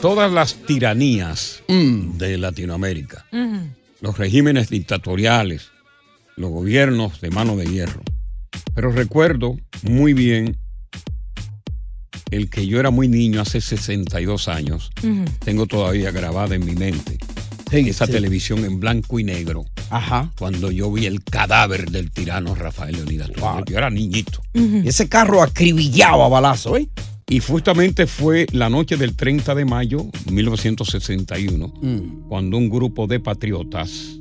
todas las tiranías de Latinoamérica, los regímenes dictatoriales, los gobiernos de mano de hierro. Pero recuerdo muy bien el que yo era muy niño hace 62 años. Tengo todavía grabada en mi mente esa sí. televisión en blanco y negro. Ajá. Cuando yo vi el cadáver del tirano Rafael Leonidas. Yo era niñito. Ese carro acribillado a balazo, ¿eh? Y justamente fue la noche del 30 de mayo de 1961, Mm. cuando un grupo de patriotas,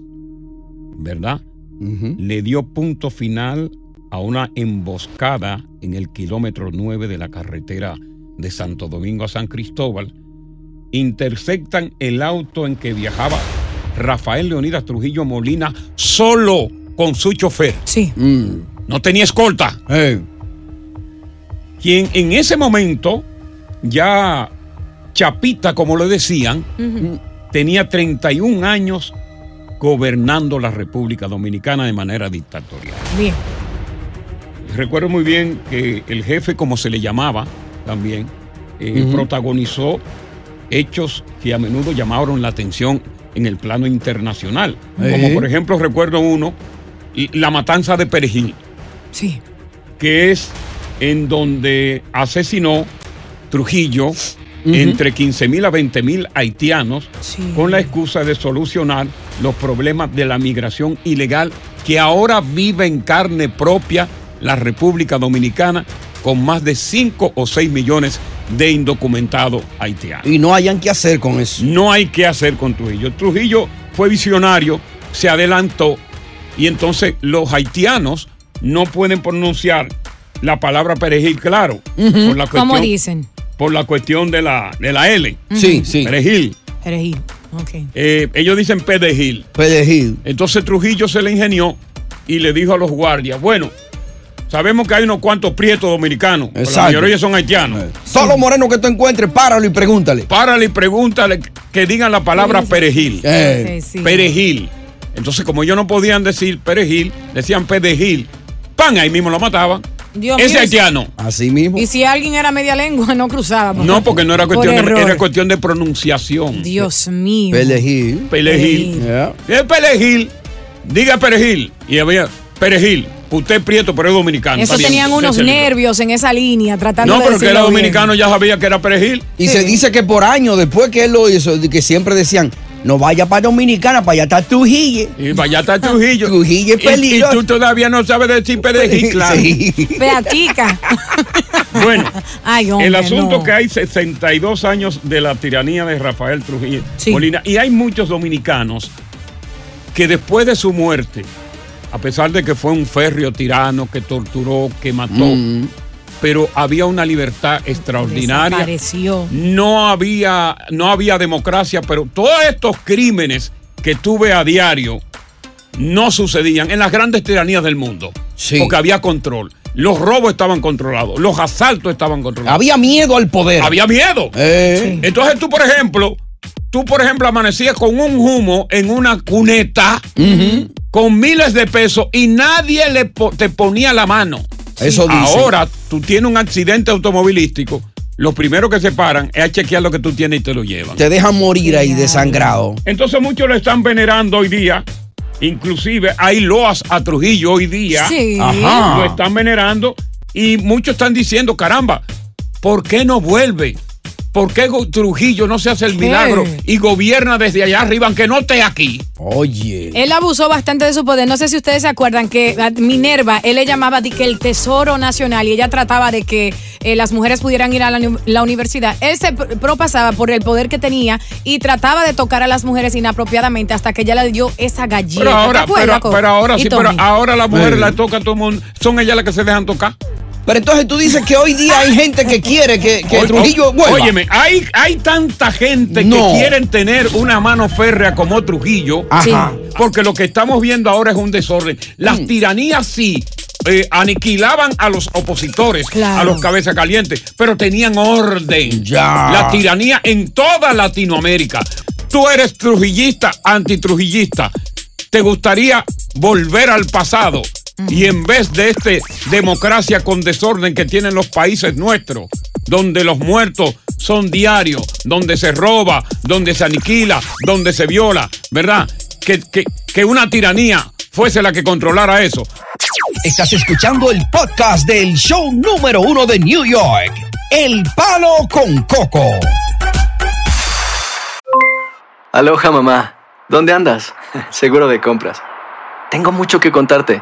¿verdad? Le dio punto final a una emboscada en el kilómetro 9 de la carretera de Santo Domingo a San Cristóbal. Interceptan el auto en que viajaba Rafael Leonidas Trujillo Molina solo con su chofer. Sí. No tenía escolta. Quien en ese momento, ya chapita, como le decían, tenía 31 años gobernando la República Dominicana de manera dictatorial. Bien. Recuerdo muy bien que el jefe, como se le llamaba también, eh, protagonizó hechos que a menudo llamaron la atención en el plano internacional. Eh. Como por ejemplo, recuerdo uno, la matanza de Perejil. Sí. Que es en donde asesinó Trujillo entre 15 mil a 20 mil haitianos con la excusa de solucionar los problemas de la migración ilegal que ahora vive en carne propia la República Dominicana con más de 5 o 6 millones de indocumentados haitianos. Y no hayan que hacer con eso. No hay que hacer con Trujillo. Trujillo fue visionario, se adelantó y entonces los haitianos no pueden pronunciar la palabra perejil claro. por la ¿Cómo cuestión- dicen? Por la cuestión de la, de la L. Sí, sí. Perejil. Perejil. Ok. Eh, ellos dicen pedejil. Pedejil. Entonces Trujillo se le ingenió y le dijo a los guardias, bueno, sabemos que hay unos cuantos prietos dominicanos, pero la Exacto. mayoría son haitianos. Todos los morenos que tú encuentres, páralo y pregúntale. Párale y pregúntale que digan la palabra perejil. Eh. Ok, sí. Perejil. Entonces, como ellos no podían decir perejil, decían pedejil. ¡Pan! Ahí mismo lo mataban. Dios Ese mío, haitiano. Así mismo. Y si alguien era media lengua, no cruzábamos. No, porque no era Por cuestión, de, error. era cuestión de pronunciación. Dios mío. Pelejil. Perejil. Yeah. Es perejil. Diga perejil. Y había perejil. Usted es prieto, pero es dominicano. Eso tenían unos nervios en esa línea, tratando No, de pero que era bien. dominicano ya sabía que era perejil. Y se dice que por años después que él lo hizo, que siempre decían no vaya para Dominicana, para allá está Trujillo. Y vaya está Trujillo. Trujillo es peligroso. Y, tú todavía no sabes decir perejil, claro. Vea, chica. Bueno, Ay, hombre, el asunto no. que hay 62 años de la tiranía de Rafael Trujillo Sí. Molina y hay muchos dominicanos que después de su muerte, a pesar de que fue un férreo tirano que torturó, que mató, Mm. Pero había una libertad extraordinaria. Desapareció. No había, no había democracia, pero todos estos crímenes que tuve a diario no sucedían en las grandes tiranías del mundo. Sí. Porque había control. Los robos estaban controlados, los asaltos estaban controlados. Había miedo al poder. Había miedo. Eh. Entonces tú, por ejemplo, tú, por ejemplo, amanecías con un humo en una cuneta con miles de pesos y nadie le po- te ponía la mano. Eso. Ahora tú tienes un accidente automovilístico, lo primero que se paran es a chequear lo que tú tienes y te lo llevan. Te dejan morir ahí desangrado. Entonces muchos lo están venerando hoy día. Inclusive hay loas a Trujillo hoy día. Sí. Ajá. Lo están venerando y muchos están diciendo, caramba, ¿por qué no vuelve? ¿Por qué Trujillo no se hace el ¿Qué? milagro y gobierna desde allá arriba, aunque no esté aquí? Oye. Él abusó bastante de su poder. No sé si ustedes se acuerdan que a Minerva, él le llamaba de que el tesoro nacional y ella trataba de que eh, las mujeres pudieran ir a la, uni- la universidad. Él se pr- propasaba por el poder que tenía y trataba de tocar a las mujeres inapropiadamente hasta que ella le dio esa galleta. Pero ahora, ¿Te acuerdas, pero, pero ahora sí, pero ahora las mujeres Sí. la toca a todo el mundo. Son ellas las que se dejan tocar. Pero entonces tú dices que hoy día hay gente que quiere que, Trujillo vuelva. Óyeme, hay, hay tanta gente No. que quieren tener una mano férrea como Trujillo, Ajá. porque lo que estamos viendo ahora es un desorden. Las Mm. tiranías sí eh, aniquilaban a los opositores, Claro. a los cabezas calientes, pero tenían orden. Ya. La tiranía en toda Latinoamérica. Tú eres trujillista, antitrujillista. ¿Te gustaría volver al pasado? Y en vez de este democracia con desorden que tienen los países nuestros, donde los muertos son diarios, donde se roba, donde se aniquila, donde se viola, ¿verdad? Que, que- que una tiranía fuese la que controlara eso. Estás escuchando el podcast del show número uno de New York, El Palo con Coco. Aloha mamá, ¿dónde andas? Seguro de compras. Tengo mucho que contarte.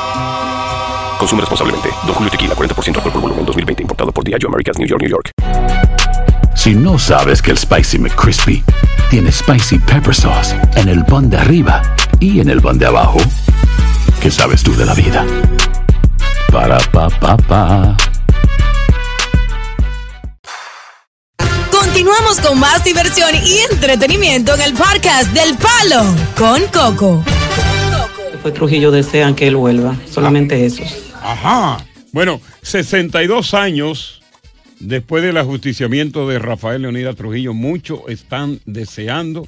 Consume responsablemente. Don Julio Tequila, 40% alcohol por volumen, 2020. Importado por Diageo Americas, New York, New York. Si no sabes que el Spicy McCrispy tiene Spicy Pepper Sauce en el pan de arriba y en el pan de abajo, ¿qué sabes tú de la vida? Para, pa, pa, pa. Continuamos con más diversión y entretenimiento en el podcast del Palo con Coco. Pues Trujillo desean que él vuelva, solamente eso. Ajá. Bueno, 62 años después del ajusticiamiento de Rafael Leonidas Trujillo, muchos están deseando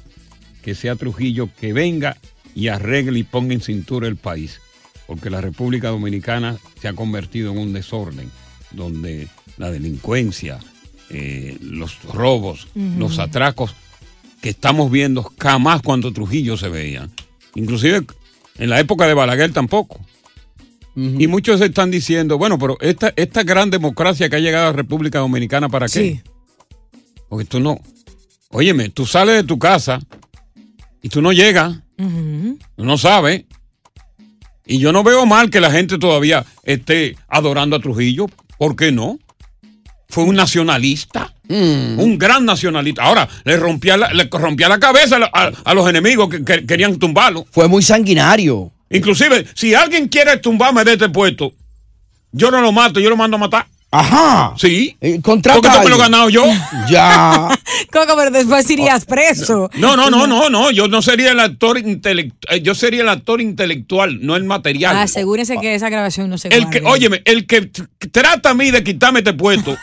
que sea Trujillo que venga y arregle y ponga en cintura el país. Porque la República Dominicana se ha convertido en un desorden, donde la delincuencia, eh, los robos, los atracos que estamos viendo jamás cuando Trujillo se veían. Inclusive en la época de Balaguer tampoco. Y muchos están diciendo, bueno, pero esta, esta gran democracia que ha llegado a la República Dominicana, ¿para qué? Porque tú no. Óyeme, tú sales de tu casa y tú no llegas, tú no sabes. Y yo no veo mal que la gente todavía esté adorando a Trujillo. ¿Por qué no? Fue un nacionalista. Un gran nacionalista. Ahora, le rompía la, le rompía la cabeza a, la- a- a los enemigos que, que querían tumbarlo. Fue muy sanguinario. Inclusive, si alguien quiere tumbarme de este puesto, yo no lo mato, yo lo mando a matar. Ajá. Sí. Contrata ¿Por qué a me lo he ganado yo? Ya. Coco, pero después irías preso. No, no, no, no, no. Yo no sería el actor intelectual. Yo sería el actor intelectual, no el material. Asegúrense que esa grabación no se El que, óyeme, el que trata a mí de quitarme este puesto,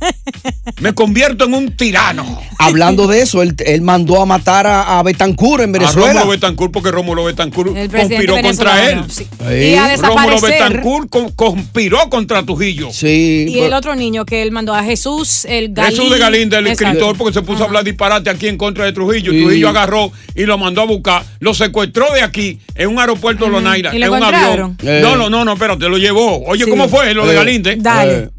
me convierto en un tirano. Hablando de eso, él, él mandó a matar a, a Betancourt en A Venezuela. Rómulo Betancourt, porque Rómulo presidente conspiró contra él. sí. Y a Rómulo con- conspiró contra Trujillo. Sí. Y el otro niño que él mandó a Jesús, el Galín. Jesús de Galíndez, el Exacto. escritor, porque se puso a hablar disparate aquí en contra de Trujillo. Sí. Trujillo agarró y lo mandó a buscar, lo secuestró de aquí en un aeropuerto de Lonaira, ¿Y lo en un avión. Eh. No, no, no, no, espérate, lo llevó. Oye, Sí. ¿cómo fue lo de Eh. Galíndez? Dale. Eh.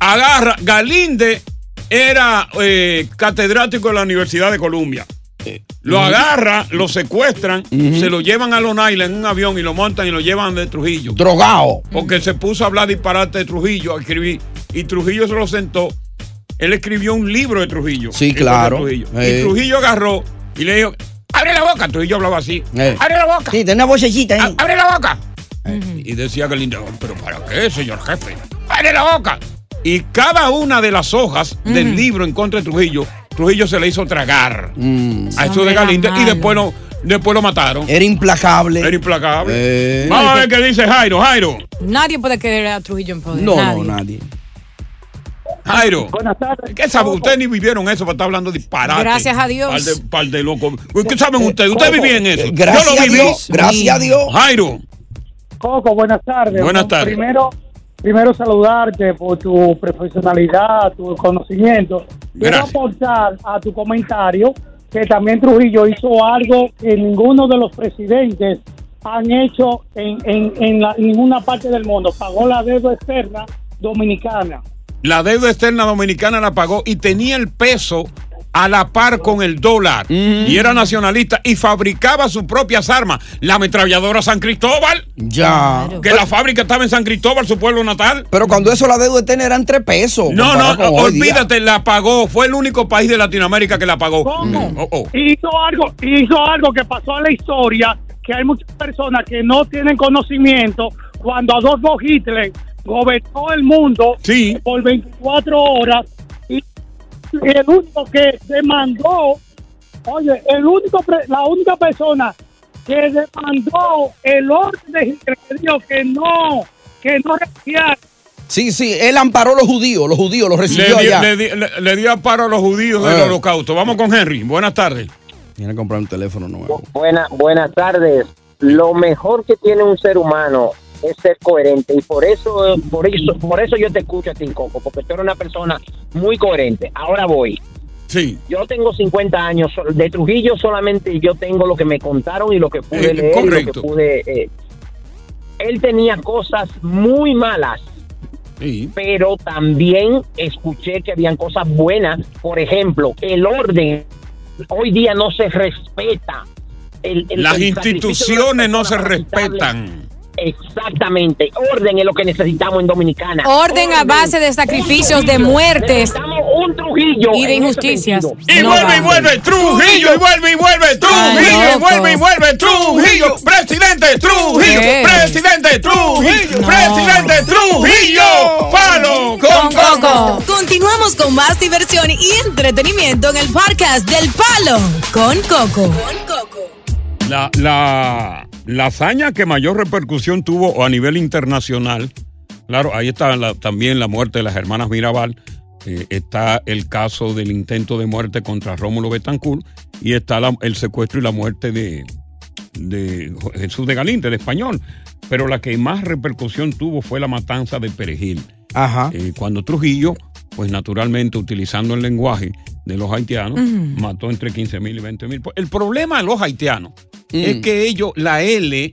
Agarra, Galíndez era eh, catedrático de la Universidad de Columbia. Lo agarra, lo secuestran, se lo llevan a Long Island en un avión y lo montan y lo llevan de Trujillo. Drogado. Porque se puso a hablar disparate de Trujillo, a escribir. Y Trujillo se lo sentó. Él escribió un libro de Trujillo. Sí, claro. Trujillo. Eh. Y Trujillo agarró y le dijo, abre la boca. Trujillo hablaba así. Eh. Abre la boca. Sí, tiene una vocecita ahí. "A- Abre la boca. Y decía Galindo, pero ¿para qué, señor jefe? Abre la boca. Y cada una de las hojas del libro en contra de Trujillo, Trujillo se le hizo tragar Mm. a eso de Galíndez y después lo, después lo mataron. Era implacable. Era implacable. Eh. Vamos a ver qué dice Jairo. Jairo. Nadie puede querer a Trujillo en poder. No, nadie. no, nadie. Jairo. Buenas tardes. ¿Qué sabe? Ustedes ni vivieron eso para estar hablando disparate. Gracias a Dios. Par de, par de locos. ¿Qué saben ustedes? ¿Ustedes vivían eso? Eh, Gracias Yo lo a viví. Dios. Gracias a Dios. Jairo. Coco, buenas tardes. Buenas Bueno, tardes. Primero, primero saludarte por tu profesionalidad, tu conocimiento. Quiero Gracias. aportar a tu comentario que también Trujillo hizo algo que ninguno de los presidentes han hecho en, en, en la- en ninguna parte del mundo. Pagó la deuda externa dominicana. La deuda externa dominicana la pagó y tenía el peso a la par con el dólar. Y era nacionalista y fabricaba sus propias armas. La ametralladora San Cristóbal. Ya. Que la fábrica estaba en San Cristóbal, su pueblo natal. Pero cuando eso la deuda eterna eran tres pesos. No, no, día. olvídate, la pagó. Fue el único país de Latinoamérica que la pagó. ¿Cómo? Oh, oh. Hizo algo, hizo algo que pasó a la historia, que hay muchas personas que no tienen conocimiento cuando Adolfo Hitler gobernó el mundo por 24 horas y el único que demandó, oye, el único, pre- la única persona que demandó el orden de Hitler que no, que no renunciara Sí, sí, él amparó a los judíos, los judíos los recibió Le, di- allá. le di- le- le dio paro a los judíos del Eh. holocausto. Vamos con Henry. Buenas tardes. Tiene que comprar un teléfono nuevo. Buena, buenas tardes. Lo mejor que tiene un ser humano es ser coherente y por eso, por eso, por eso yo te escucho a ti, Coco, porque tú eres una persona muy coherente. Ahora voy. Sí. Yo tengo 50 años de Trujillo solamente yo tengo lo que me contaron y lo que pude Eh, leer y lo que correcto. pude. eh. Él tenía cosas muy malas. Pero también escuché que habían cosas buenas. Por ejemplo, el orden hoy día no se respeta. El- el- Las el instituciones no se respetan. Exactamente. Orden es lo que necesitamos en Dominicana. Orden a base de sacrificios, de muertes un Trujillo y de ese injusticias. Y No vuelve y vuelve Trujillo, y vuelve y vuelve Trujillo, y vuelve y vuelve Trujillo, presidente Trujillo, ¿Qué? presidente Trujillo, No. presidente Trujillo, palo con coco. Continuamos con más diversión y entretenimiento en el podcast del Palo con Coco. La, la, la hazaña que mayor repercusión tuvo a nivel internacional, claro, ahí está la- también la muerte de las hermanas Mirabal, eh, está el caso del intento de muerte contra Rómulo Betancourt y está la- el secuestro y la muerte de, de Jesús de Galíndez, el español. Pero la que más repercusión tuvo fue la matanza de Perejil. Ajá. Eh, cuando Trujillo, pues naturalmente utilizando el lenguaje de los haitianos, mató entre 15 mil y 20 mil. El problema de los haitianos es que ellos, la L,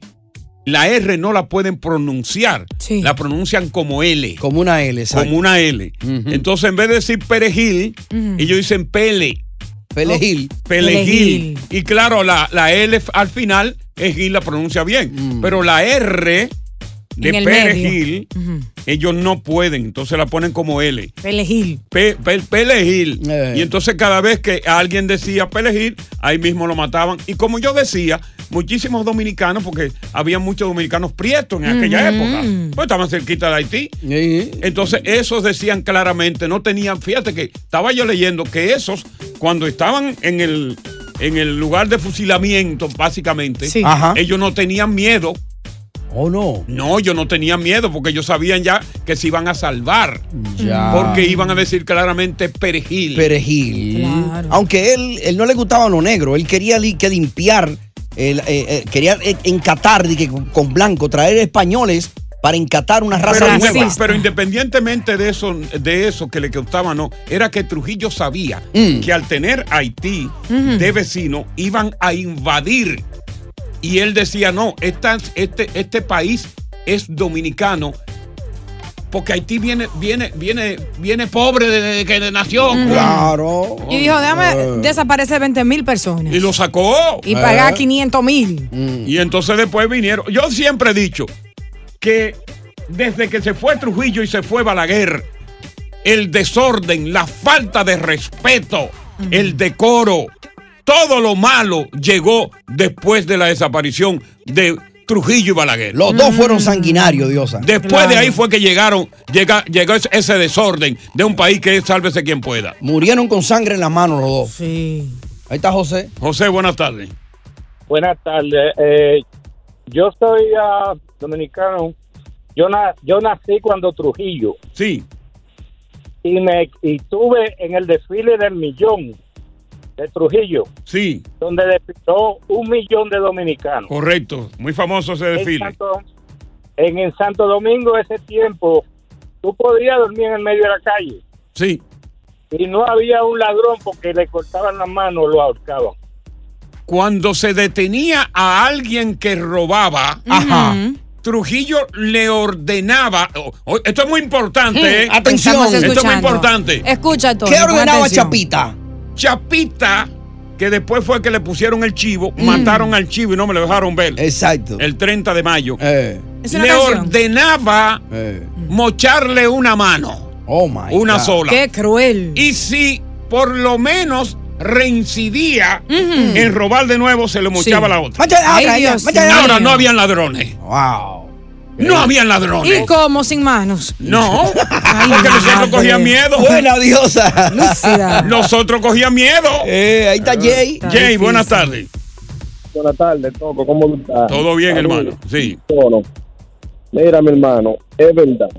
la R no la pueden pronunciar. La pronuncian como L. Como una L, exacto. Como una L. Entonces, en vez de decir perejil, ellos dicen pele. Pelejil. Pelejil. Y claro, la, la L al final es Gil, la pronuncia bien. Pero la R de En el perejil, ellos no pueden. Entonces la ponen como L. Pelejil. Pe- pe- Pelejil. Y entonces cada vez que alguien decía Pelejil, ahí mismo lo mataban. Y como yo decía, muchísimos dominicanos, porque había muchos dominicanos prietos en aquella época. Pues estaban cerquita de Haití. Entonces, esos decían claramente, no tenían, fíjate que estaba yo leyendo que esos, cuando estaban en el, en el lugar de fusilamiento, básicamente, Sí. Ellos no tenían miedo. ¿O no? No, ellos no tenían miedo porque ellos sabían ya que se iban a salvar. Ya. Porque iban a decir claramente perejil. Perejil. Aunque él, él no le gustaba lo negro, él quería li- que limpiar, eh, eh, quería eh, encatar que con, blanco, traer españoles para encatar una raza Pero, nueva. pero independientemente de eso, de eso que le gustaba, no, era que Trujillo sabía Mm. que al tener Haití de vecino iban a invadir. Y él decía, no, esta- este, este país es dominicano. Porque Haití viene, viene, viene, viene pobre desde que nació. Claro. Y dijo, déjame Eh. desaparecer 20 mil personas. Y lo sacó. Y pagar 500 mil. Y entonces después vinieron. Yo siempre he dicho que desde que se fue Trujillo y se fue Balaguer, el desorden, la falta de respeto, el decoro, todo lo malo llegó después de la desaparición de Trujillo y Balaguer. Los dos fueron sanguinarios, Diosa. Después de ahí fue que llegaron, llega, llegó ese- desorden de un país que es sálvese quien pueda. Murieron con sangre en las manos los dos. Sí. Ahí está José. José, buenas tardes. Buenas tardes. Eh, yo soy ah, dominicano. Yo, na- yo nací cuando Trujillo. Sí. Y me y estuve en el desfile del millón de Trujillo. Sí. Donde desfiló un millón de dominicanos. Correcto, muy famoso ese En desfile. Santo, en, en Santo Domingo ese tiempo, tú podrías dormir en el medio de la calle. Sí. Y no había un ladrón porque le cortaban las manos o lo ahorcaban. Cuando se detenía a alguien que robaba, Trujillo le ordenaba. oh, oh, esto es muy importante, ¿eh? Atención. Esto es muy importante. Escucha, Tony, ¿Qué ordenaba atención. Chapita? Chapita, que después fue que le pusieron el chivo, mataron al chivo y no me lo dejaron ver. Exacto. El 30 de mayo. Es una le canción. ordenaba mocharle una mano. Oh my Una God. sola. Qué cruel. Y si por lo menos reincidía en robar de nuevo, se le mochaba Sí. la otra. Ay, Dios. Ahora no habían ladrones. Wow. No habían ladrones. ¿Y cómo sin manos? No, Ay, porque nosotros cogíamos miedo. Buena diosa. Lúcida. Nosotros cogíamos miedo. Eh, ahí está Jay. Jay, buenas tardes. Buenas tardes, Toco. ¿Cómo estás? Todo bien, hermano. Sí. Bueno, mira, mi hermano, es verdad.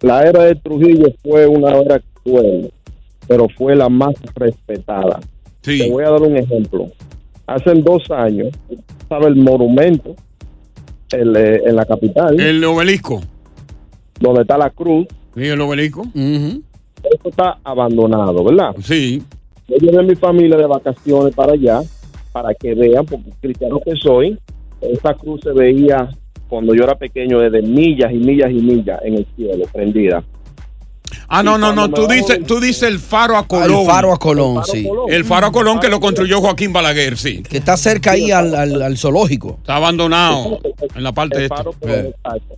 La era de Trujillo fue una era cruel, pero fue la más respetada. Te voy a dar un ejemplo. Hace dos años, estaba el monumento el, eh, en la capital, El obelisco. donde está la cruz. Sí, el obelisco. Eso está abandonado, ¿verdad? Sí. Yo llevé a mi familia de vacaciones para allá, para que vean, porque cristiano que soy, esa cruz se veía cuando yo era pequeño desde millas y millas y millas en el cielo, prendida. Ah, no, no, no. Tú dices, tú dices el faro a Colón. el faro a Colón, sí. El faro a Colón que lo construyó Joaquín Balaguer, sí. Que está cerca ahí al, al- al zoológico. Está abandonado en la parte El esta. faro Colón, exacto.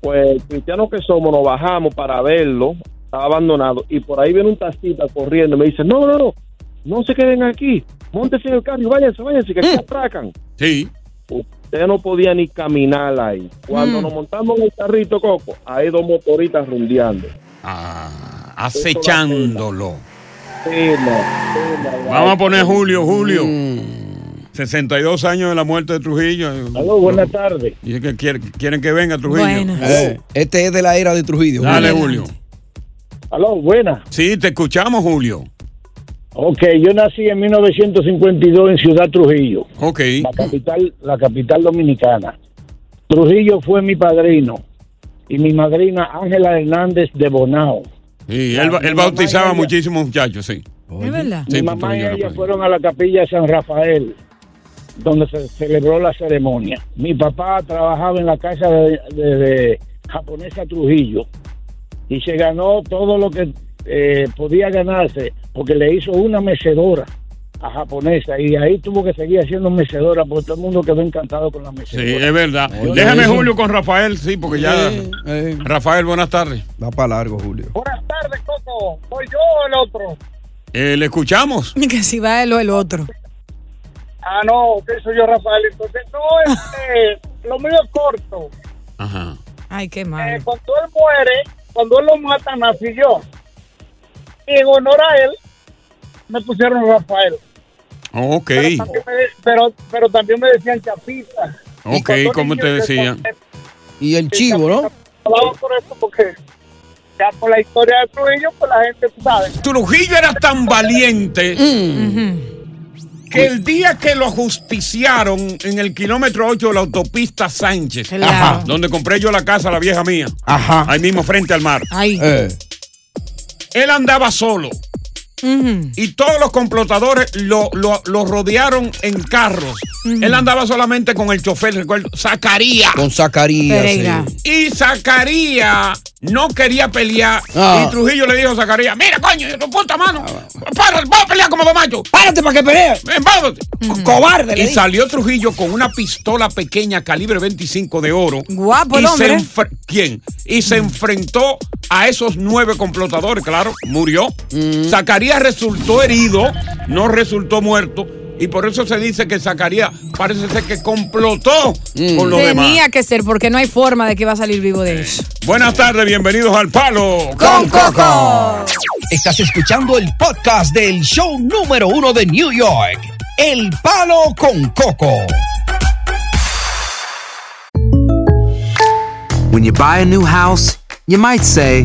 Pues cristianos que somos, nos bajamos para verlo, estaba abandonado, y por ahí viene un taxista corriendo y me dice, no, no, no, no se queden aquí, montense en el carro y váyanse, váyanse, que aquí atracan. Sí. Usted no podía ni caminar ahí. Cuando Mm. nos montamos en el carrito, Coco, hay dos motoritas rundeando. Ah, acechándolo. Vamos a poner Julio, Julio. 62 años de la muerte de Trujillo. Aló, buenas tardes. Dice que quieren, quieren que venga Trujillo. Eh, este es de la era de Trujillo. Dale, Julio. Aló, buenas. Sí, te escuchamos, Julio. Ok, yo nací en 1952 en Ciudad Trujillo. Ok. La capital, la capital dominicana. Trujillo fue mi padrino y mi madrina Ángela Hernández de Bonao. Sí, él, él bautizaba muchísimos muchachos, sí. Es verdad. Sí, mi mamá y ella fueron a la capilla de San Rafael, donde se celebró la ceremonia. Mi papá trabajaba en la casa de, de- de japonesa Trujillo y se ganó todo lo que eh, podía ganarse porque le hizo una mecedora a japonesa y ahí tuvo que seguir haciendo mecedora porque todo el mundo quedó encantado con la Sí, mecedora. es verdad. Oye, Déjame eso. Julio con Rafael, sí, porque ya. Rafael, buenas tardes. Va para largo, Julio. Buenas tardes, Coco. ¿Soy yo o el otro? Eh, ¿Le escuchamos? Que si va él o el otro. Ah, no, que soy yo, Rafael. Entonces, no, este, lo mío es corto. Ajá. Ay, qué Eh, mal. cuando él muere, cuando él lo matan, nací yo. Y en honor a él, me pusieron Rafael. Ok. Pero, también me, pero, pero también me decían Chapita. Ok, ¿cómo te decían? Y el chivo, ¿no? Por eso porque ya por la historia de Trujillo, pues la gente sabe. Trujillo era tan valiente que el día que lo justiciaron en el kilómetro 8 de la autopista Sánchez, Claro. donde compré yo la casa, la vieja mía, Ajá. ahí mismo frente al mar, Ay. Eh. él andaba solo. Y todos los complotadores lo, lo- lo rodearon en carros. Él andaba solamente con el chofer, recuerdo, Zacarías. Con Zacarías. Pereira. sí. Y Zacarías no quería pelear. Ah. Y Trujillo le dijo a Zacarías, mira, coño, tu puta mano. Para, vamos a pelear como dos machos. Párate para que pelee. Ven, vamos. Cobarde. le Y salió Trujillo con una pistola pequeña calibre 25 de oro. Guapo Y hombre. ¿Quién? Y se enfrentó a esos nueve complotadores, claro, murió. Mm. Zacarías resultó herido, no resultó muerto. Y por eso se dice que Zacarías parece ser que complotó Mm. con los demás. Tenía que ser porque no hay forma de que va a salir vivo de eso. Buenas tardes, bienvenidos al Palo Con Coco. Estás escuchando el podcast del show número uno de New York, El Palo con Coco. When you buy a new house, you might say,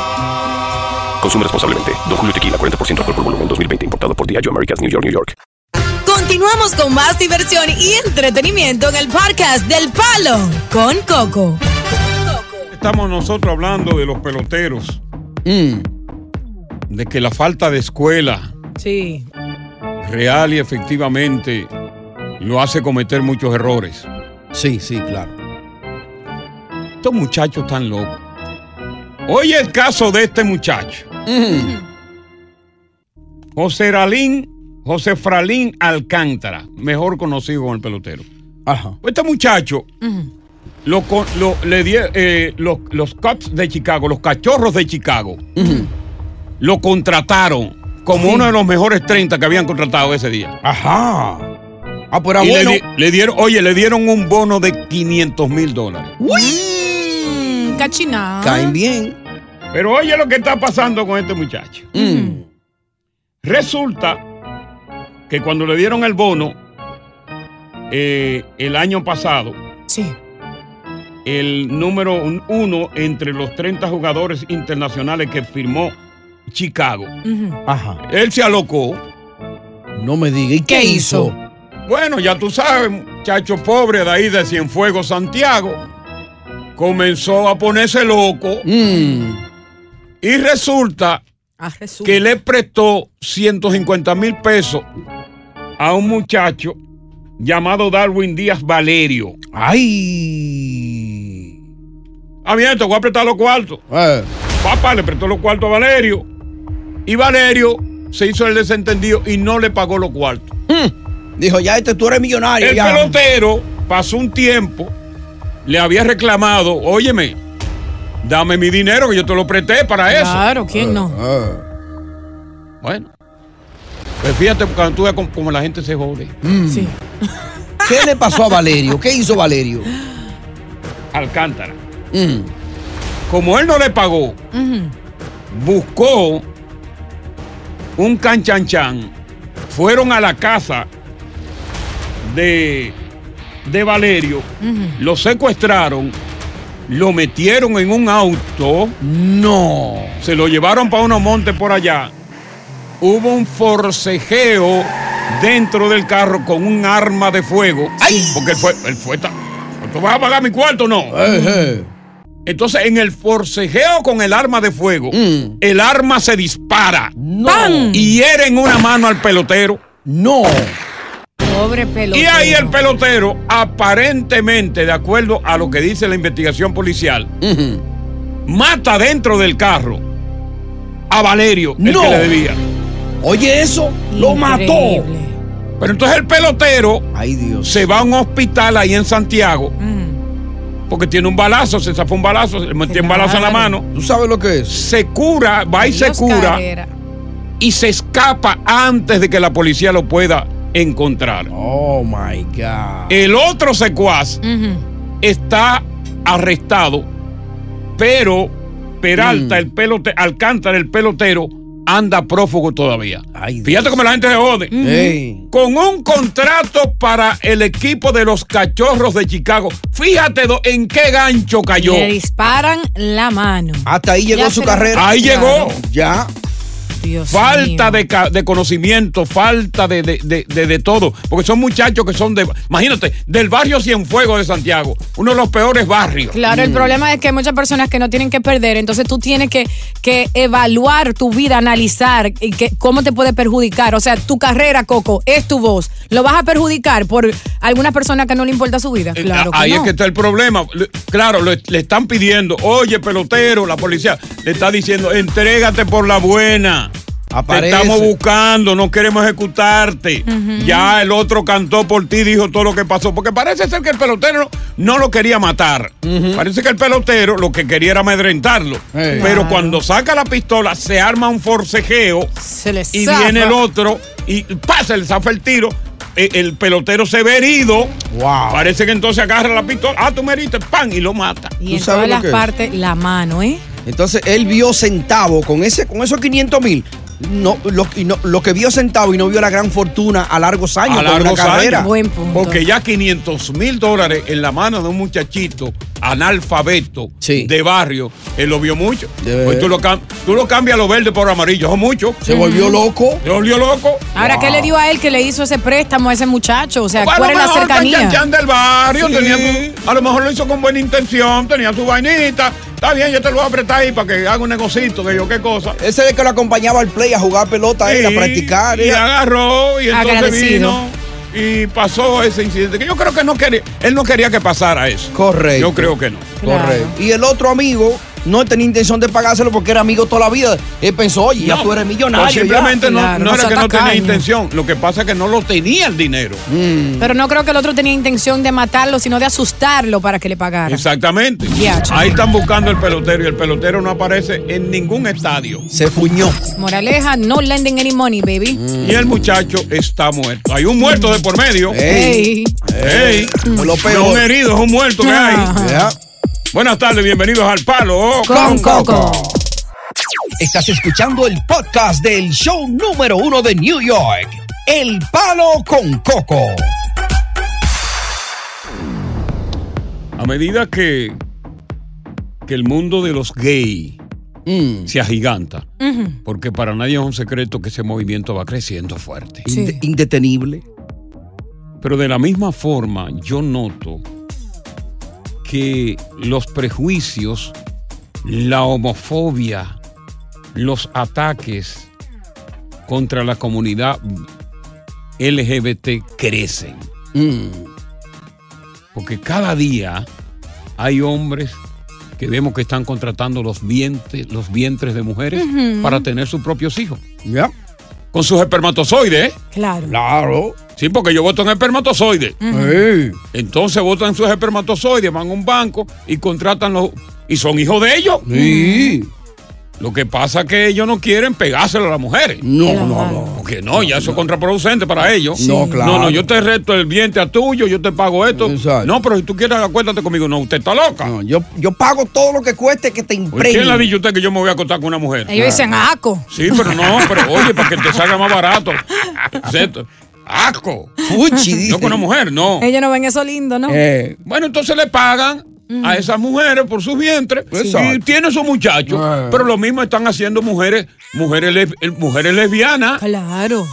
Consume responsablemente. Don Julio Tequila, 40% alcohol por volumen, 2020. Importado por Diageo Americas, New York, New York. Continuamos con más diversión y entretenimiento en el podcast del Palo con Coco. Estamos nosotros hablando de los peloteros. Mm. De que la falta de escuela Sí. real y efectivamente lo hace cometer muchos errores. Sí, sí, claro. Estos muchachos están locos. Oye el caso de este muchacho. José Ralín, José Fralín Alcántara, mejor conocido como el pelotero. Ajá. Este muchacho, lo, con- lo- le die- eh, los, los Cubs de Chicago, los cachorros de Chicago, lo contrataron como Sí. uno de los mejores 30 que habían contratado ese día. Ajá. Ah, era Y le, bueno. le dieron, oye, le dieron un bono de 500 mil dólares. Mm, cachina. Caen bien. Pero oye lo que está pasando con este muchacho. Resulta que cuando le dieron el bono eh, el año pasado, Sí. el número un- uno entre los 30 jugadores internacionales que firmó Chicago, Ajá. él se alocó. No me diga. ¿Y qué, ¿Qué hizo? hizo? Bueno, ya tú sabes, muchacho pobre de ahí de Cienfuegos, Santiago, comenzó a ponerse loco Mm. Y resulta Ah, resulta. que le prestó 150 mil pesos a un muchacho llamado Darwin Díaz Valerio. Ay. Ah, bien, te voy a prestar los cuartos. Eh. Papá le prestó los cuartos a Valerio. Y Valerio se hizo el desentendido y no le pagó los cuartos. Dijo, ya este tú eres millonario. El ya. pelotero pasó un tiempo, le había reclamado, óyeme, Dame mi dinero que yo te lo presté para eso. Claro, ¿quién no? Bueno. Pues fíjate cuando tú ves cómo, cómo la gente se jode. Sí. ¿Qué le pasó a Valerio? ¿Qué hizo Valerio? Alcántara. Como él no le pagó, buscó un canchanchan. Fueron a la casa de, de Valerio, lo secuestraron, lo metieron en un auto. No. Se lo llevaron para unos montes por allá. Hubo un forcejeo dentro del carro con un arma de fuego. Porque él fue, él fue ¿Tú vas a pagar mi cuarto o no? Entonces, en el forcejeo con el arma de fuego, el arma se dispara. ¡Pam! Y hiere en una mano al pelotero. No. Pobre pelotero. Y ahí el pelotero, aparentemente, de acuerdo a lo que dice la investigación policial, mata dentro del carro a Valerio, el No. que le debía. Oye, eso lo mató. Pero entonces el pelotero Ay, Dios. se va a un hospital ahí en Santiago. Porque tiene un balazo, se zafó un balazo, se le metió un balazo en la mano. ¿Tú sabes lo que es? Se cura, va y se cura carrera. y se escapa antes de que la policía lo pueda encontrar. Oh my God. El otro secuaz está arrestado, pero Peralta, Mm. el pelote, Alcántara, el pelotero, anda prófugo todavía. Fíjate cómo la gente se jode. Con un contrato para el equipo de los cachorros de Chicago. Fíjate en qué gancho cayó. Le disparan la mano. Hasta ahí llegó Ya su carrera. Ahí Claro. llegó. Ya. Dios Falta de, de conocimiento, falta de, de- de- de- de todo. Porque son muchachos que son de, imagínate, del barrio Cienfuegos de Santiago, uno de los peores barrios. Claro, el problema es que hay muchas personas que no tienen que perder, entonces tú tienes que, que evaluar tu vida, analizar y que, cómo te puede perjudicar. O sea, tu carrera, Coco, es tu voz. ¿Lo vas a perjudicar por alguna persona que no le importa su vida? Claro que Eh, Ahí no. es que está el problema. Le- Claro, le, le están pidiendo, oye, pelotero, la policía le está diciendo, entrégate por la buena. Aparece. Te estamos buscando, no queremos ejecutarte. Ya el otro cantó por ti, dijo todo lo que pasó. Porque parece ser que el pelotero no lo quería matar. Parece que el pelotero lo que quería era amedrentarlo. Pero Claro. cuando saca la pistola, se arma un forcejeo Se le y zafa. viene el otro y pasa, el zafa el tiro. e- El pelotero se ve herido. Wow. Parece que entonces agarra la pistola. Ah, tú me heriste, pan, y lo mata. Y ¿Tú en sabes todas las partes, la mano, ¿eh? Entonces él vio centavo con ese, con esos 500 mil. No, lo, y no- lo que vio centavo y no vio la gran fortuna a largos años a una carrera. años. Buen punto. Porque ya 500 mil dólares en la mano de un muchachito analfabeto Sí. de barrio, él lo vio mucho. De- Pues tú lo, tú lo cambias lo verde por amarillo, eso es mucho. Se volvió loco. Se volvió loco. Ahora, ¿qué le dio a él que le hizo ese préstamo a ese muchacho? O sea, a ¿cuál es la cercanía? del barrio, Sí. tenía su- a lo mejor lo hizo con buena intención, tenía su vainita. Está bien, yo te lo voy a apretar ahí para que haga un negocito, que yo qué cosa. Ese es el que lo acompañaba al play a jugar pelota, a él, a Sí, practicar. Y agarró y entonces Agradecido. vino y pasó ese incidente. Que yo creo que no quería, él no quería que pasara eso. Correcto. Yo creo que no. Claro. Correcto. Y el otro amigo no tenía intención de pagárselo porque era amigo toda la vida. Él pensó, oye, ya tú eres millonario. o simplemente ya. no, Claro, no no era que no tenía intención. Lo que pasa es que no lo tenía el dinero. Mm. Pero no creo que el otro tenía intención de matarlo, sino de asustarlo para que le pagara. Exactamente. Ya, chico. Ahí están buscando el pelotero y el pelotero no aparece en ningún estadio. Se fuñó. Moraleja, no lending any money, baby. Y el muchacho está muerto. Hay un muerto de por medio. Ey. Ey. Ey. Lo No un herido, es un muerto que hay. Ya. Buenas tardes, bienvenidos al Palo. Con Coco. Estás escuchando el podcast del show número uno de New York, El Palo con Coco. A medida que, que el mundo de los gay Mm. se agiganta, porque para nadie es un secreto que ese movimiento va creciendo fuerte. Sí. Inde- Indetenible. Pero de la misma forma, yo noto que los prejuicios, la homofobia, los ataques contra la comunidad LGBT crecen. Mm. Porque cada día hay hombres que vemos que están contratando los vientres, los vientres de mujeres para tener sus propios hijos. Ya. Con sus espermatozoides, ¿eh? Claro. Claro. Sí, porque yo voto en espermatozoides. Ey. Entonces votan sus espermatozoides, van a un banco y contratan los y son hijos de ellos. Sí. Lo que pasa es que ellos no quieren pegárselo a las mujeres. No, no, no. Porque no, ya eso es contraproducente para ellos. No, claro. No, no, yo te reto el vientre a tuyo, yo te pago esto. No, pero si tú quieres, acuérdate conmigo. No, usted está loca. No, yo, yo pago todo lo que cueste que te impregne. ¿Quién le ha dicho a usted que yo me voy a acostar con una mujer? Ellos dicen aco. Sí, pero no, pero oye, para que te salga más barato. ¿Cierto? Asco. Fuchi, No con una mujer, no. Ellos no ven eso lindo, ¿no? Eh, bueno, entonces le pagan a esas mujeres por sus vientres y tiene sus muchachos. Eh. Pero lo mismo están haciendo mujeres, mujeres, eh, mujeres lesbianas. Claro.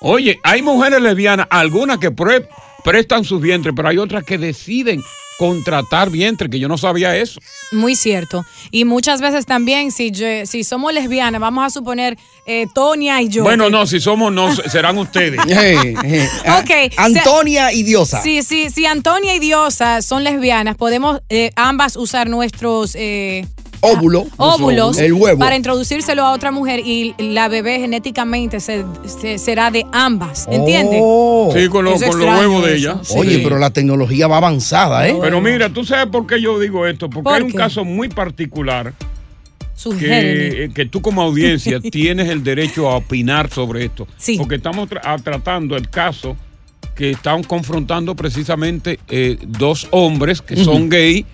Oye, hay mujeres lesbianas, algunas que pre- prestan sus vientres, pero hay otras que deciden contratar vientre, que yo no sabía eso. Muy cierto. Y muchas veces también, si, yo- si somos lesbianas, vamos a suponer eh, Tonia y yo. Bueno, no, si somos, no, serán ustedes. Eh, eh, a- Ok, Antonia y Diosa. Sí, sí, si Antonia y Diosa son lesbianas, podemos eh, ambas usar nuestros eh, Óvulo. óvulos El huevo. para introducírselo a otra mujer y la bebé genéticamente se- se- será de ambas, ¿entiendes? Oh. Sí, con, los- Es con los huevos de ella. sí. Oye, pero la tecnología va avanzada, ¿eh? Pero mira, tú sabes por qué yo digo esto, porque ¿Por hay un qué? caso muy particular que, que tú como audiencia tienes el derecho a opinar sobre esto. Sí. Porque estamos tra- a- tratando el caso que están confrontando precisamente eh, dos hombres que son gay,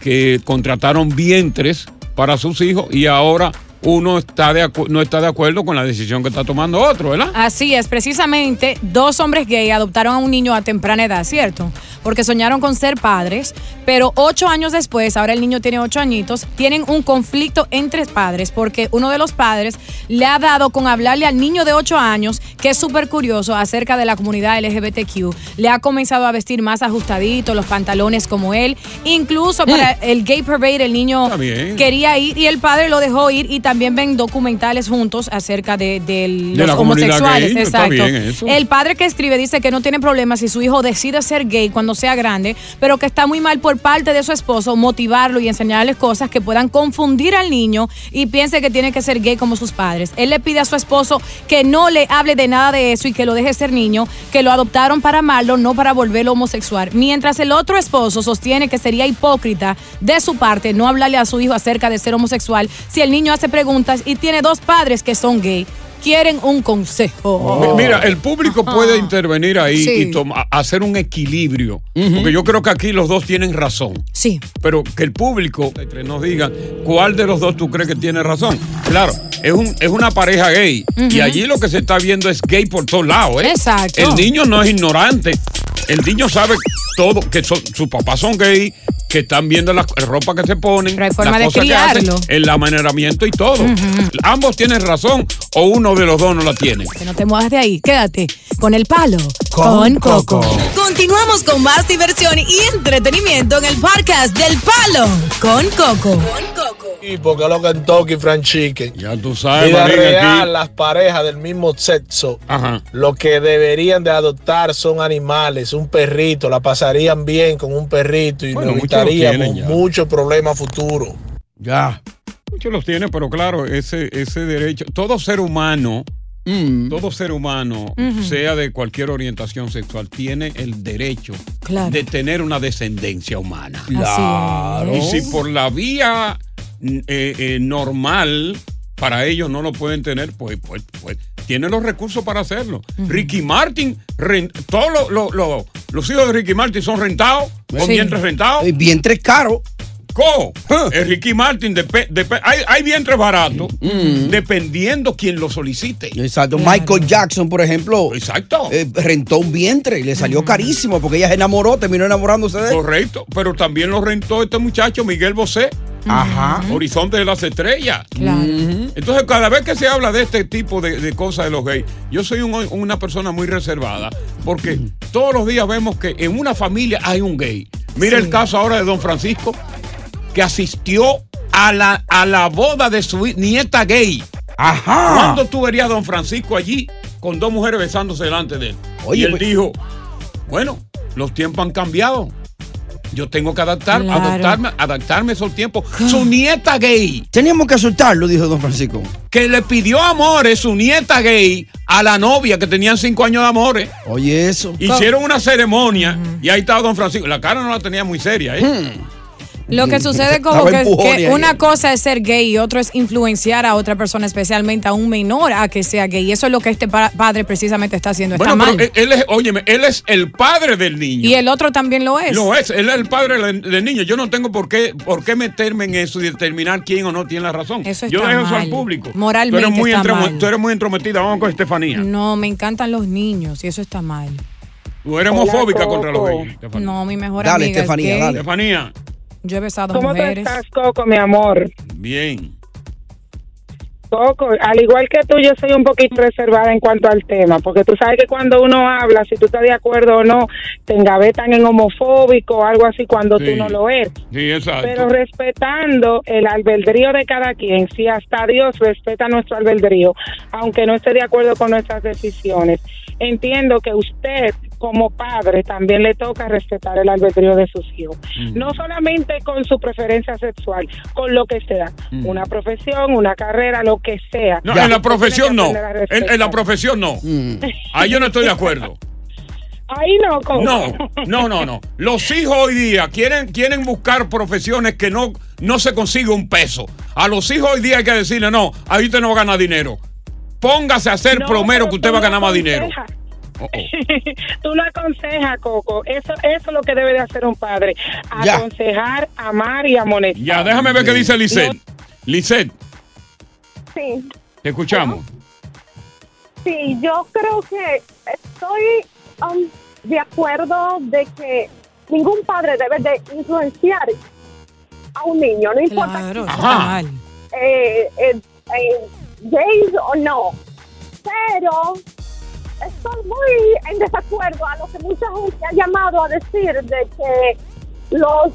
que contrataron vientres para sus hijos y ahora uno está de no está de acuerdo con la decisión que está tomando otro, ¿verdad? Así es, precisamente dos hombres gay adoptaron a un niño a temprana edad, ¿cierto? Porque soñaron con ser padres, pero ocho años después, ahora el niño tiene ocho añitos, tienen un conflicto entre padres porque uno de los padres le ha dado con hablarle al niño de ocho años, que es súper curioso acerca de la comunidad LGBTQ. Le ha comenzado a vestir más ajustadito, los pantalones como él, incluso para el gay parade el niño quería ir y el padre lo dejó ir y también ven documentales juntos acerca de, de los homosexuales. gay, exacto. El padre que escribe dice que no tiene problema si su hijo decide ser gay cuando sea grande, pero que está muy mal por parte de su esposo motivarlo y enseñarles cosas que puedan confundir al niño y piense que tiene que ser gay como sus padres. Él le pide a su esposo que no le hable de nada de eso y que lo deje ser niño, que lo adoptaron para amarlo, no para volverlo homosexual. Mientras el otro esposo sostiene que sería hipócrita de su parte no hablarle a su hijo acerca de ser homosexual si el niño hace preguntas y tiene dos padres que son gay. Quieren un consejo. Mi- Mira, el público puede intervenir ahí Sí. y toma- hacer un equilibrio. Porque yo creo que aquí los dos tienen razón. Sí. Pero que el público nos diga cuál de los dos tú crees que tiene razón. Claro, es, un, es una pareja gay. Y allí lo que se está viendo es gay por todos lados. ¿eh? Exacto. El niño no es ignorante. El niño sabe todo, que son, sus papás son gay, que están viendo la ropa que se ponen, las de cosas que hacen, criarlo. el amaneramiento y todo. Ambos tienen razón o uno de los dos no la tiene. Que no te muevas de ahí. Quédate con el palo con, Coco. Continuamos con más diversión y entretenimiento en el podcast del Palo con Coco. Y porque lo Kentucky Fried Chicken. Ya tú sabes, Vida real, aquí. las parejas del mismo sexo, Ajá. lo que deberían de adoptar son animales, un perrito, la pasarían bien con un perrito y Bueno, lo evitaríamos tienen muchos problemas futuros. Ya. Muchos los tiene, pero claro, ese, ese derecho, todo ser humano, todo ser humano, sea de cualquier orientación sexual, tiene el derecho Claro. de tener una descendencia humana. Claro. Y si por la vía mm, eh, eh, normal para ellos no lo pueden tener, pues, pues, pues tienen los recursos para hacerlo. Ricky Martin, todos los los- los- los hijos de Ricky Martin son rentados, con Sí. vientres rentados. El vientre ¿Cómo? El Ricky Martin, hay, hay vientres baratos, dependiendo quien lo solicite. Exacto. Michael Jackson, por ejemplo. Exacto. eh, rentó un vientre y le salió carísimo porque ella se enamoró, terminó enamorándose de él. Correcto, pero también lo rentó este muchacho Miguel Bosé. Ajá. Horizonte de las Estrellas. Claro. Entonces, cada vez que se habla de este tipo de, de cosas de los gays, yo soy un- una persona muy reservada, porque todos los días vemos que en una familia hay un gay. Mira el caso ahora de don Francisco, que asistió a la, a la boda de su nieta gay. Ajá. ¿Cuándo tú verías a don Francisco allí con dos mujeres besándose delante de él? Oye, y él pues- dijo, bueno, los tiempos han cambiado. Yo tengo que adaptar, Claro. adaptarme, adaptarme a esos tiempos. Su nieta gay. Teníamos que soltarlo, dijo don Francisco. Que le pidió amores, su nieta gay, a la novia que tenían cinco años de amores. Oye, eso. Hicieron una ceremonia y ahí estaba don Francisco. La cara no la tenía muy seria, ¿eh? Lo que sucede como que, que una cosa es ser gay y otro es influenciar a otra persona, especialmente a un menor, a que sea gay. Y eso es lo que este pa- padre precisamente está haciendo. Está Bueno, mal. pero él, es, óyeme, él es el padre del niño. y el otro también lo es. Lo es, él es el padre del, niño. Yo no tengo por qué, por qué meterme en eso y determinar quién o no tiene la razón. Eso Yo está dejo eso al público. Moralmente tú eres, muy está mal. tú eres muy entrometida. Vamos con Estefanía. No, me encantan los niños y eso está mal. Tú eres homofóbica contra los gays. Estefanía. No, mi mejor Dale, amiga Estefanía, es gay. dale. Estefanía. Yo he besado ¿Cómo te mujeres. estás, Coco, mi amor? Bien. Coco, al igual que tú, yo soy un poquito reservada en cuanto al tema, porque tú sabes que cuando uno habla, si tú estás de acuerdo o no, te engavetan en homofóbico o algo así cuando Sí. tú no lo eres. Sí, exacto. Pero respetando el albedrío de cada quien, si hasta Dios respeta nuestro albedrío, aunque no esté de acuerdo con nuestras decisiones, entiendo que usted como padre también le toca respetar el albedrío de sus hijos. No solamente con su preferencia sexual, con lo que sea, Mm. una profesión, una carrera, lo que sea. No, en la profesión no. En, en la profesión no. Ahí yo no estoy de acuerdo. Ahí no, Coco. No, no, no, no. Los hijos hoy día quieren, quieren buscar profesiones que no, no se consigue un peso. A los hijos hoy día hay que decirle, no, ahí usted no va a ganar dinero. Póngase a hacer No, plomero que usted va a ganar más dinero. Oh, oh. Tú lo aconsejas, Coco. Eso, eso es lo que debe de hacer un padre. Ya. Aconsejar, amar y amonestar. Ya, déjame ver qué dice Lisset. Lisset, Sí, te escuchamos. sí, yo creo que estoy um, de acuerdo de que ningún padre debe de influenciar a un niño, no importa Claro, sea, eh, eh, eh, gays o no. Pero estoy muy en desacuerdo a lo que mucha gente ha llamado a decir de que los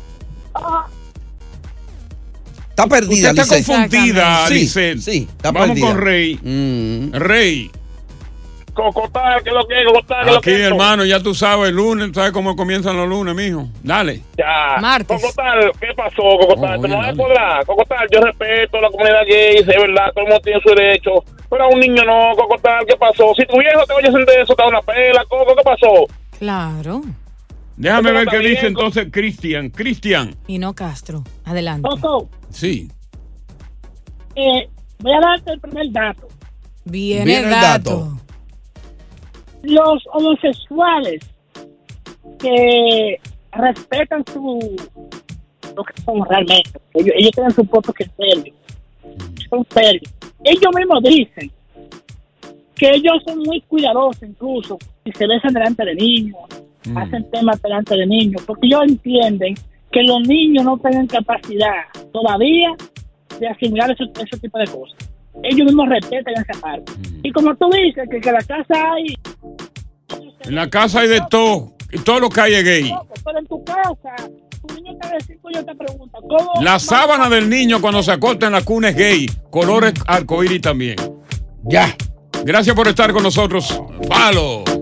ah, Está perdida, Usted está confundida, Sí, sí, está Vamos perdida. con Rey. Mm. Rey. Cocotal, que lo que, Cocotal, que lo Aquí, que. hermano, ya tú sabes, el lunes, ¿sabes cómo comienzan los lunes, mijo? Dale. Ya. Martes. Cocotal, ¿qué pasó, Cocotal? Oh, Te oye, lo vas a dale. podrá. Cocotal, yo respeto a la comunidad gay, es verdad, todo el mundo tiene su derecho. Pero a un niño no, Cocotal, ¿qué pasó? Si tu viejo te oye de eso, te da una pela, Coco, ¿qué pasó? Claro. Déjame ver qué bien, dice entonces Cristian. Cristian. Y no Castro. Adelante. Coco, Sí. eh, voy a darte el primer dato. Viene, Viene el el dato. dato. Los homosexuales que respetan su lo que son realmente, ellos, ellos tienen su propio criterio, son serios. Ellos mismos dicen que ellos son muy cuidadosos incluso y se besan delante de niños, hacen temas delante de niños, porque ellos entienden que los niños no tienen capacidad todavía de asimilar ese, ese tipo de cosas. Ellos mismos respetan esa parte. Y como tú dices, que, que en la casa hay, En la casa hay de todo. Y todo lo que hay es gay. pero en tu casa, tu niño está de cinco años te pregunta, ¿cómo? La sábana del niño cuando se acuesta en la cuna es gay. Colores arcoíris también. Ya. Gracias por estar con nosotros. Palo